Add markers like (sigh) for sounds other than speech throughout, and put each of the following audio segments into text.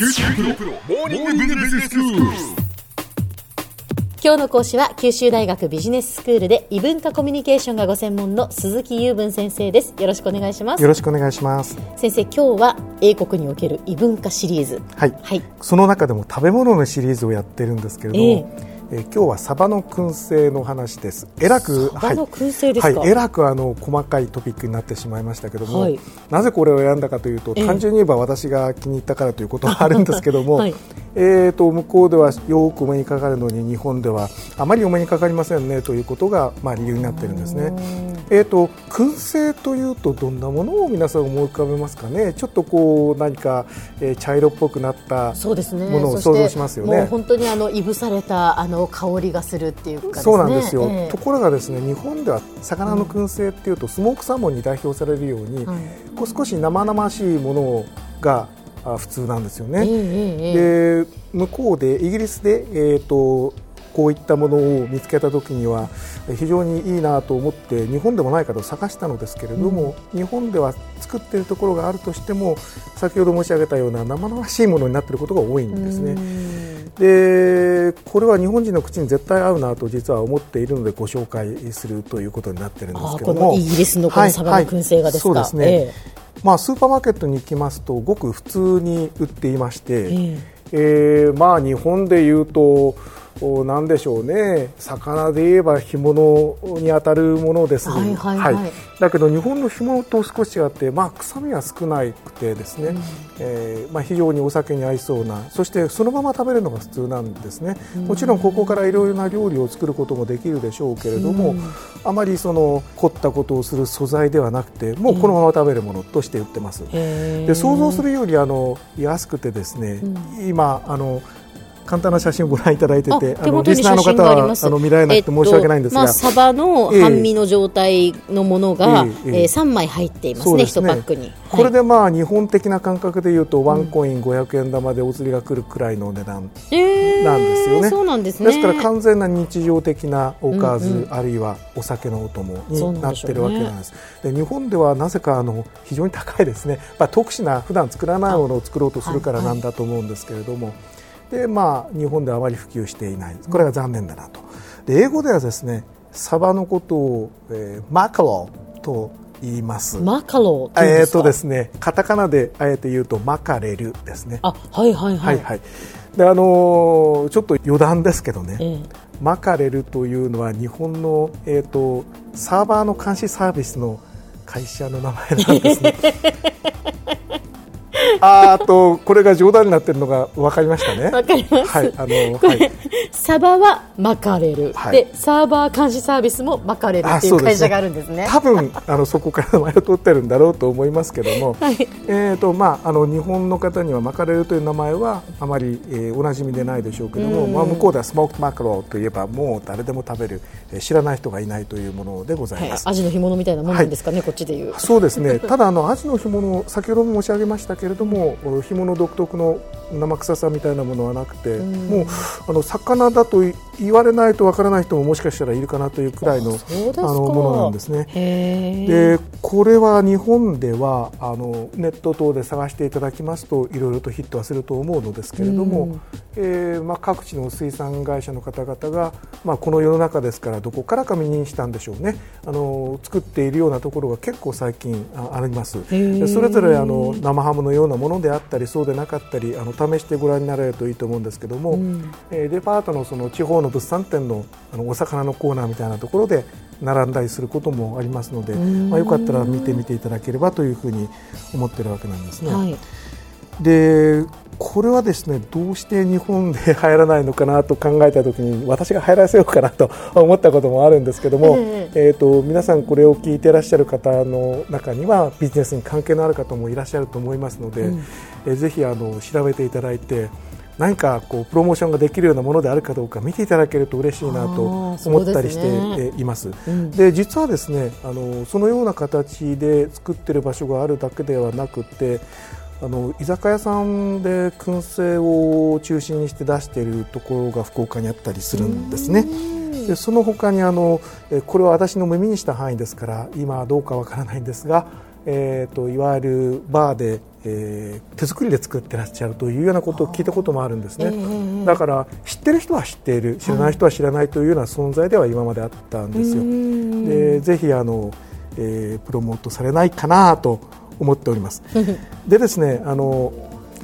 今日の講師は九州大学ビジネススクールで異文化コミュニケーションがご専門の鈴木雄文先生です。よろしくお願いします。よろしくお願いします。先生今日は英国における異文化シリーズ。はい。はい。その中でも食べ物のシリーズをやってるんですけれども、ええー今日はサバの燻製の話です。えらく、サバの燻製ですか？はい、えらくあの細かいトピックになってしまいましたけども、はい。なぜこれを選んだかというと、ええ。単純に言えば私が気に入ったからということはあるんですけども、(laughs) はい。えーと向こうではよくお目にかかるのに日本ではあまりお目にかかりませんねということがまあ理由になっているんですね。えーと燻製というとどんなものを皆さん思い浮かべますかね？ちょっとこう何か、えー茶色っぽくなったものを想像しますよね。もう本当にあのいぶされたあの香りがするっていうかね。そうなんですよ、ええ。ところがですね日本では魚の燻製っていうと、スモークサーモンに代表されるように、はいこう少し生々しいものがあ普通なんですよね、ええええ。で向こうでイギリスで、えー、とこういったものを見つけた時には非常にいいなと思って日本でもないかと探したのですけれども、日本では作っているところがあるとしても先ほど申し上げたような生々しいものになっていることが多いんですね。でこれは日本人の口に絶対合うなと実は思っているのでご紹介するということになっているんですけども。のイギリスのこのサバの燻製がですか、はいはいそうですね、えまあ、スーパーマーケットに行きますとごく普通に売っていまして、ええ。えーまあ、日本でいうとおなんでしょうね。魚で言えば干物に当たるものです、はいはいはい。だけど日本の干物と少し違って、まあ、臭みは少なくてですね、えーまあ、非常にお酒に合いそうなそしてそのまま食べるのが普通なんですね、もちろんここからいろいろな料理を作ることもできるでしょうけれども、あまりその凝ったことをする素材ではなくてもうこのまま食べるものとして売ってます。えで想像するよりあの安くてですね、今あの簡単な写真をご覧いただいててあのリスナーの方はあの見られなくて申し訳ないんですが、えっとまあ、サバの半身の状態のものが、えええええ3枚入っていますね、1そうですねパックに。これでまあ日本的な感覚でいうとワンコイン500円玉でお釣りが来るくらいの値段えーなんですよね。そうなんですね。ですから完全な日常的なおかず、あるいはお酒のお供になってるわけなんです。で日本ではなぜかあの非常に高いですね。まあ特殊な普段作らないものを作ろうとするからなんだと思うんですけれども、でまあ日本ではあまり普及していない。これが残念だなと。で英語ではですねサバのことを、えーマカロと言います。マカローっていうんえーですか？とですね、カタカナであえて言うとマカレルですね。あ、はいはいは。はいいはい。であのーちょっと余談ですけどね、ええマカレルというのは日本のえっ、とサーバーの監視サービスの会社の名前なんですね。(laughs) あとこれが冗談になってるのが分かりましたね。わかりますはいあのはい。サバはマカレル、はいでサーバー監視サービスもマカレルっていそう会社があるんですね。多分あのそこから名前を取ってるんだろうと思いますけども、(laughs) えーとまあ、あの日本の方にはマカレルという名前はあまり、えーおなじみでないでしょうけども、まあ、向こうではスモークマカローといえばもう誰でも食べる、えー知らない人がいないというものでございはいます。アジの干物みたいなもんなんですかね、こっちでいう。そうですねただあのアジの干物先ほども申し上げましたけれども干物独特の生臭さみたいなものはなくて、もうあの魚だと言われないとわからない人ももしかしたらいるかなというくらいのあのものなんですね。でこれは日本ではあのネット等で探していただきますといろいろとヒットはすると思うのですけれども、えーまあ、各地の水産会社の方々が、まあ、この世の中ですからどこからか見にしたんでしょうね。あの作っているようなところが結構最近ああります。でそれぞれあの生ハムのようなものであったりそうでなかったりあの試してご覧になられるといいと思うんですけども、えーデパートのその地方の物産展のあのお魚のコーナーみたいなところで並んだりすることもありますので、まあ、よかったら見てみていただければというふうに思っているわけなんですね。はい。でこれはですねどうして日本で流行らないのかなと考えたときに私が流行らせようかなと思ったこともあるんですけども、ええー、と皆さんこれを聞いていらっしゃる方の中にはビジネスに関係のある方もいらっしゃると思いますので、えーぜひあの調べていただいて何かこうプロモーションができるようなものであるかどうか見ていただけると嬉しいなと思ったりしてそうですね。えーいます。ん。で実はですねあのそのような形で作ってる場所があるだけではなくてあの居酒屋さんで燻製を中心にして出しているところが福岡にあったりするんですね。でその他にあのえこれは私の耳にした範囲ですから今はどうかわからないんですが、えー、といわゆるバーで、えー、手作りで作ってらっしゃるというようなことを聞いたこともあるんですね、だから知ってる人は知っている知らない人は知らないというような存在では今まであったんですよ。でぜひあの、えー、プロモートされないかなと思っております。でですねあの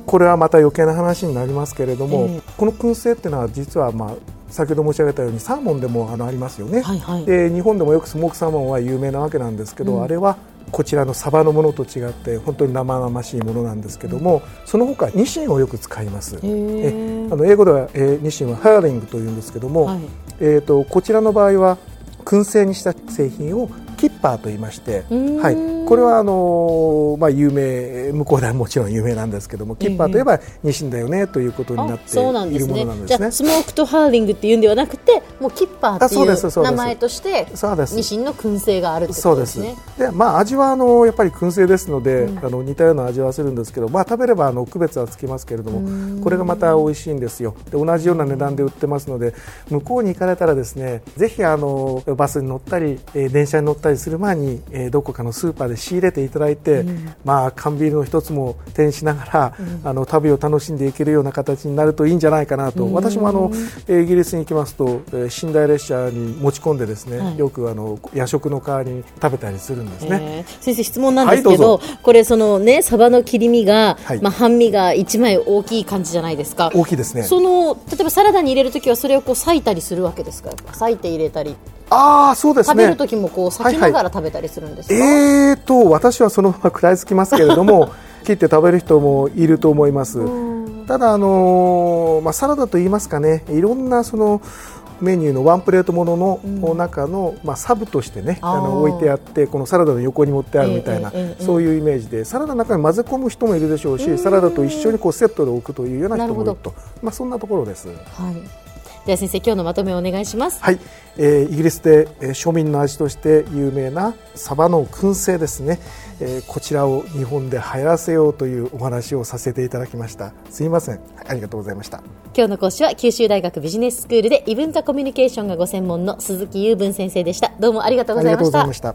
これはまた余計な話になりますけれども、えー、この燻製っていうのは実はまあ先ほど申し上げたようにサーモンでもあのありますよね、はいはい、で日本でもよくスモークサーモンは有名なわけなんですけど、うん、あれはこちらのサバのものと違って本当に生々しいものなんですけども、その他ニシンをよく使います。え。あの英語では、えー、ニシンはハーリングというんですけども、はい、えーとこちらの場合は燻製にした製品をキッパーと言いまして、はい、これはあの、まあ、有名向こうではもちろん有名なんですけどもキッパーといえばニシンだよねということになっているものなんですね。じゃスモークとハーリングっていうんではなくてもうキッパーっていう名前としてニシンの燻製があるってことですね。でまあ、味はあのやっぱり燻製ですので、うん、あの似たような味はするんですけど、まあ、食べればあの区別はつきますけれどもこれがまた美味しいんですよ。で同じような値段で売ってますので向こうに行かれたらですねぜひあのバスに乗ったり、えー、電車に乗ったりする前にえー、どこかのスーパーで仕入れていただいて、うん、まあ、缶ビールの一つも手にしながら、うん、あの旅を楽しんでいけるような形になるといいんじゃないかなと、うん、私もあのイギリスに行きますと、えー、寝台列車に持ち込んでですね、はい、よくあの夜食の代わりに食べたりするんですね、先生質問なんですけどはい、これそのねサバの切り身が、はい、まあ、半身が1枚大きい感じじゃないですか。大きいですね。その例えばサラダに入れるときはそれをこう裂いたりするわけですか？裂いて入れたりああそうですね。食べる時もこう裂きながら食べたりするんですか、はいはい、えーと私はそのまま食らいつきますけれども (laughs) 切って食べる人もいると思います。ただあのー、まあ、サラダといいますかねいろんなそのメニューのワンプレートものの中の、まあ、サブとしてねあの置いてあってこのサラダの横に持ってあるみたいな、そういうイメージでサラダの中に混ぜ込む人もいるでしょうしサラダと一緒にこうセットで置くというような人もいると。まあ、そんなところです。はいでは先生今日のまとめをお願いします。はい、えー、イギリスで、えー、庶民の味として有名なサバの燻製ですね、えー、こちらを日本で流行らせようというお話をさせていただきました。すみません。ありがとうございました。今日の講師は九州大学ビジネススクールで異文化コミュニケーションがご専門の鈴木雄文先生でした。どうもありがとうございました